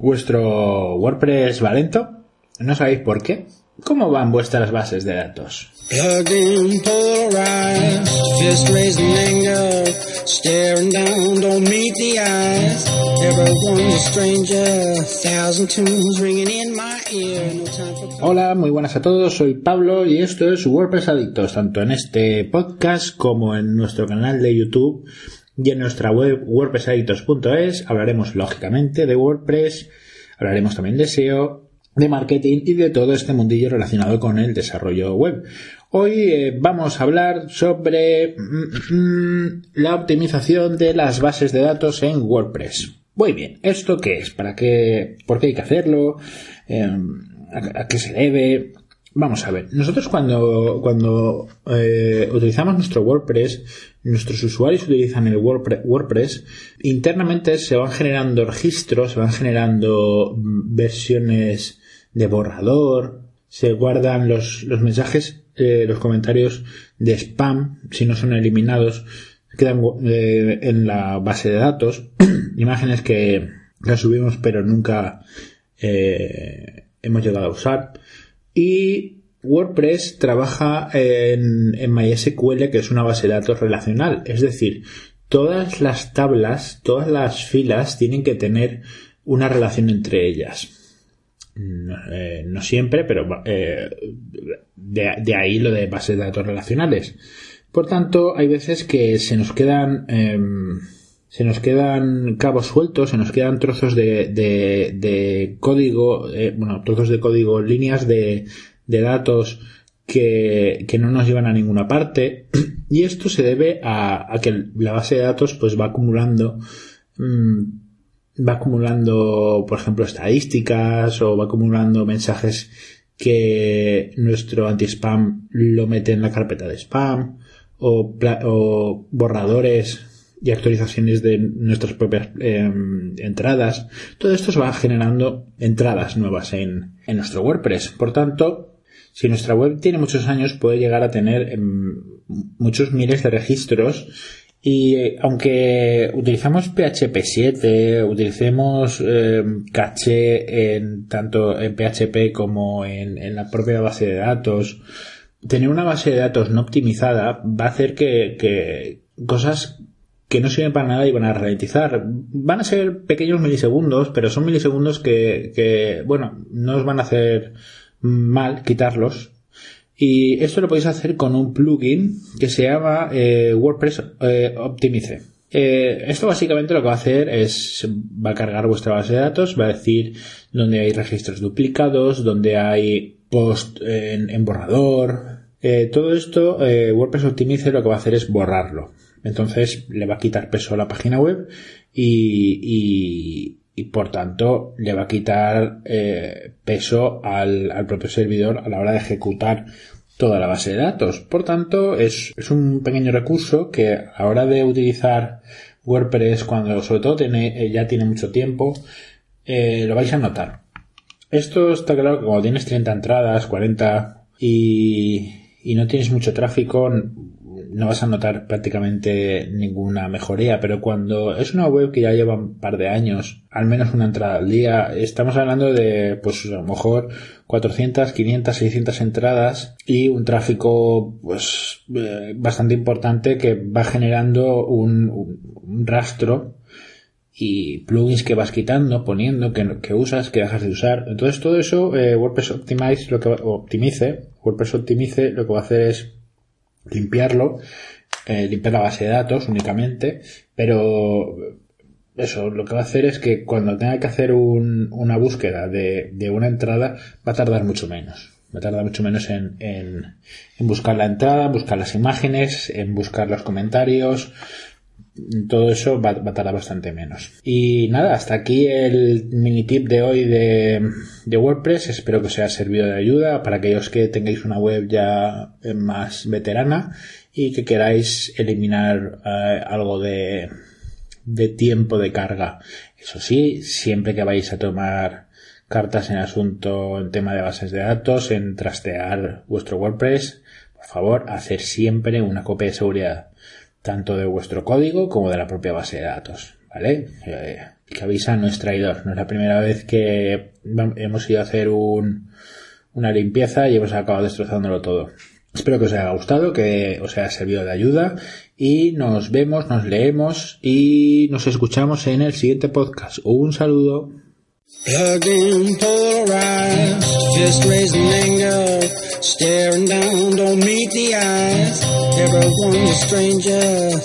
¿Vuestro WordPress va lento? ¿No sabéis por qué? ¿Cómo van vuestras bases de datos? Hola, muy buenas a todos, soy Pablo y esto es WordPress Adictos, tanto en este podcast como en nuestro canal de YouTube y en nuestra web wordpressadictos.es hablaremos lógicamente de WordPress, hablaremos también de SEO, de marketing y de todo este mundillo relacionado con el desarrollo web. Hoy eh, vamos a hablar sobre mm, mm, la optimización de las bases de datos en WordPress. Muy bien, ¿esto qué es? ¿Para qué? ¿Por qué hay que hacerlo? Em, ¿A qué se debe? Vamos a ver, nosotros cuando, cuando eh, utilizamos nuestro WordPress, nuestros usuarios utilizan el WordPress, internamente se van generando registros, se van generando versiones de borrador, se guardan los, los mensajes, eh, los comentarios de spam, si no son eliminados, quedan eh, en la base de datos, imágenes que las subimos pero nunca hemos llegado a usar y WordPress trabaja en, MySQL, que es una base de datos relacional. Es decir, todas las tablas, todas las filas tienen que tener una relación entre ellas. No, eh, siempre, pero eh, de, ahí lo de bases de datos relacionales. Por tanto, hay veces que se nos quedan em, se nos quedan cabos sueltos, se nos quedan trozos de, de, código, eh, bueno, trozos de código, líneas de, de datos que, que, no nos llevan a ninguna parte. Y esto se debe a, a que la base de datos pues va acumulando, mm, va acumulando, por ejemplo, estadísticas o va acumulando mensajes que nuestro anti-spam lo mete en la carpeta de spam o, o borradores y actualizaciones de nuestras propias em, entradas. Todo esto se va generando entradas nuevas en, en, nuestro WordPress. Por tanto, si nuestra web tiene muchos años, puede llegar a tener em, muchos miles de registros y eh, aunque utilizamos PHP 7, utilicemos em, caché en tanto en PHP como en, en, la propia base de datos, tener una base de datos no optimizada va a hacer que, que cosas que no sirven para nada y van a ralentizar. Van a ser pequeños milisegundos, pero son milisegundos que, bueno, no os van a hacer mal quitarlos. Y esto lo podéis hacer con un plugin que se llama eh, WordPress eh, Optimize. Eh, esto básicamente lo que va a hacer es, va a cargar vuestra base de datos, va a decir dónde hay registros duplicados, dónde hay post en borrador. todo esto, WordPress Optimize lo que va a hacer es borrarlo. Entonces le va a quitar peso a la página web y, y, por tanto le va a quitar eh, peso al, al, propio servidor a la hora de ejecutar toda la base de datos. Por tanto, es, es un pequeño recurso que a la hora de utilizar WordPress cuando sobre todo tiene, eh, ya tiene mucho tiempo, eh, lo vais a notar. Esto está claro que cuando tienes 30 entradas, 40 y, y no tienes mucho tráfico, no vas a notar prácticamente ninguna mejoría, pero cuando es una web que ya lleva un par de años, al menos una entrada al día, estamos hablando de, pues a lo mejor 400, 500, 600 entradas y un tráfico, pues, eh, bastante importante que va generando un, rastro y plugins que vas quitando, poniendo, que, que, usas, que dejas de usar. Entonces todo eso, eh, WordPress Optimize, lo que optimice, WordPress Optimize, lo que va a hacer es limpiarlo, eh, limpiar la base de datos únicamente, pero eso lo que va a hacer es que cuando tenga que hacer una búsqueda de, una entrada va a tardar mucho menos. Va a tardar mucho menos en, en, buscar la entrada, en buscar las imágenes, en buscar los comentarios, todo eso va, a tardar bastante menos. Y nada, hasta aquí el mini tip de hoy de, de, WordPress. Espero que os haya servido de ayuda para aquellos que tengáis una web ya más veterana y que queráis eliminar eh, algo de, de tiempo de carga. Eso sí, siempre que vais a tomar cartas en asunto en tema de bases de datos, en trastear vuestro WordPress, por favor, hacer siempre una copia de seguridad tanto de vuestro código como de la propia base de datos. ¿vale? Eh, que avisa no es traidor. No es la primera vez que hemos ido a hacer un, una limpieza y hemos acabado destrozándolo todo. Espero que os haya gustado, que os haya servido de ayuda y nos vemos, nos leemos y nos escuchamos en el siguiente podcast. Un saludo. Staring down, don't meet the eyes. Everyone's a stranger.